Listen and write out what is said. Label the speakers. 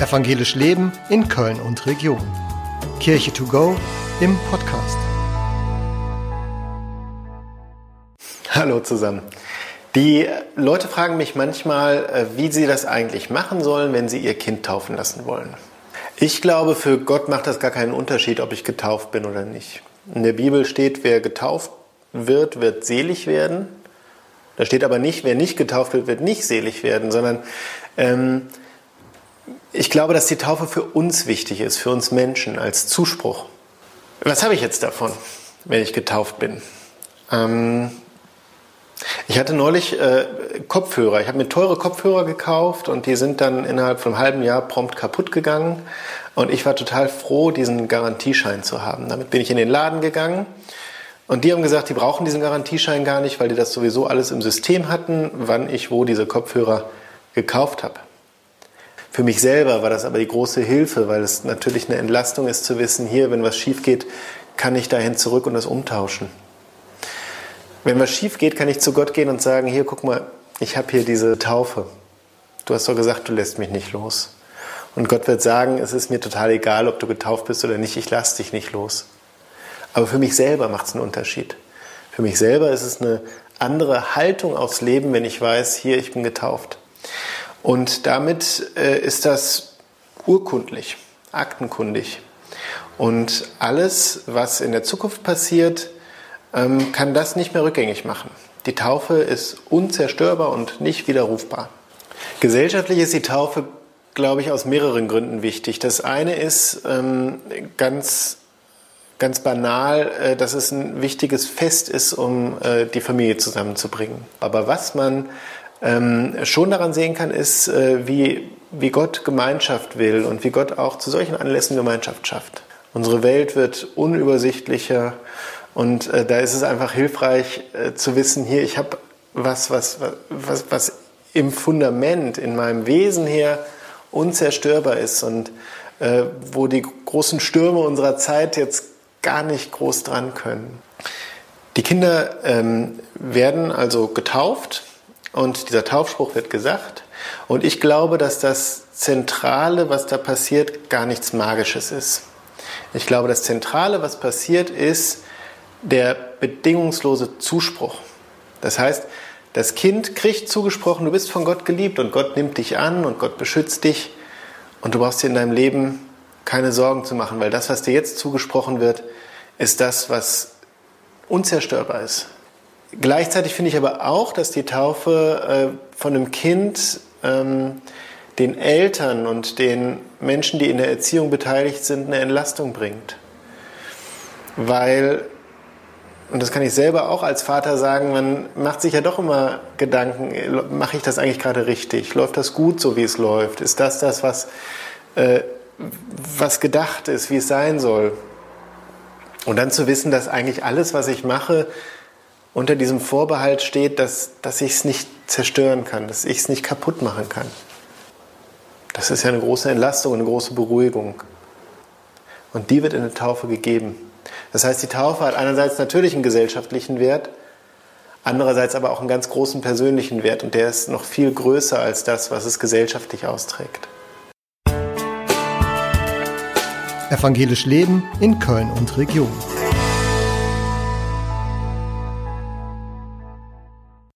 Speaker 1: Evangelisch Leben in Köln und Region. Kirche to go im Podcast.
Speaker 2: Hallo zusammen. Die Leute fragen mich manchmal, äh, wie sie das eigentlich machen sollen, wenn sie ihr Kind taufen lassen wollen. Ich glaube, für Gott macht das gar keinen Unterschied, ob ich getauft bin oder nicht. In der Bibel steht, wer getauft wird, wird selig werden. Da steht aber nicht, wer nicht getauft wird, wird nicht selig werden, sondern ähm, ich glaube, dass die Taufe für uns wichtig ist, für uns Menschen als Zuspruch. Was habe ich jetzt davon, wenn ich getauft bin? Ähm, ich hatte neulich äh, Kopfhörer. Ich habe mir teure Kopfhörer gekauft und die sind dann innerhalb von einem halben Jahr prompt kaputt gegangen. Und ich war total froh, diesen Garantieschein zu haben. Damit bin ich in den Laden gegangen und die haben gesagt, die brauchen diesen Garantieschein gar nicht, weil die das sowieso alles im System hatten, wann ich wo diese Kopfhörer gekauft habe. Für mich selber war das aber die große Hilfe, weil es natürlich eine Entlastung ist zu wissen, hier, wenn was schief geht, kann ich dahin zurück und das umtauschen. Wenn was schief geht, kann ich zu Gott gehen und sagen, hier, guck mal, ich habe hier diese Taufe. Du hast doch gesagt, du lässt mich nicht los. Und Gott wird sagen, es ist mir total egal, ob du getauft bist oder nicht, ich lasse dich nicht los. Aber für mich selber macht es einen Unterschied. Für mich selber ist es eine andere Haltung aufs Leben, wenn ich weiß, hier, ich bin getauft. Und damit äh, ist das urkundlich, aktenkundig. Und alles, was in der Zukunft passiert, ähm, kann das nicht mehr rückgängig machen. Die Taufe ist unzerstörbar und nicht widerrufbar. Gesellschaftlich ist die Taufe, glaube ich, aus mehreren Gründen wichtig. Das eine ist ähm, ganz, ganz banal, äh, dass es ein wichtiges Fest ist, um äh, die Familie zusammenzubringen. Aber was man ähm, schon daran sehen kann, ist, äh, wie, wie Gott Gemeinschaft will und wie Gott auch zu solchen Anlässen Gemeinschaft schafft. Unsere Welt wird unübersichtlicher und äh, da ist es einfach hilfreich äh, zu wissen, hier, ich habe was, was, was, was im Fundament, in meinem Wesen her unzerstörbar ist und äh, wo die großen Stürme unserer Zeit jetzt gar nicht groß dran können. Die Kinder ähm, werden also getauft und dieser Taufspruch wird gesagt. Und ich glaube, dass das Zentrale, was da passiert, gar nichts Magisches ist. Ich glaube, das Zentrale, was passiert, ist der bedingungslose Zuspruch. Das heißt, das Kind kriegt zugesprochen, du bist von Gott geliebt und Gott nimmt dich an und Gott beschützt dich und du brauchst dir in deinem Leben keine Sorgen zu machen, weil das, was dir jetzt zugesprochen wird, ist das, was unzerstörbar ist. Gleichzeitig finde ich aber auch, dass die Taufe äh, von einem Kind ähm, den Eltern und den Menschen, die in der Erziehung beteiligt sind, eine Entlastung bringt. Weil, und das kann ich selber auch als Vater sagen, man macht sich ja doch immer Gedanken, mache ich das eigentlich gerade richtig? Läuft das gut, so wie es läuft? Ist das das, was, äh, was gedacht ist, wie es sein soll? Und dann zu wissen, dass eigentlich alles, was ich mache, unter diesem Vorbehalt steht, dass, dass ich es nicht zerstören kann, dass ich es nicht kaputt machen kann. Das ist ja eine große Entlastung, eine große Beruhigung. Und die wird in der Taufe gegeben. Das heißt, die Taufe hat einerseits natürlich einen gesellschaftlichen Wert, andererseits aber auch einen ganz großen persönlichen Wert und der ist noch viel größer als das, was es gesellschaftlich austrägt.
Speaker 1: Evangelisch Leben in Köln und Region.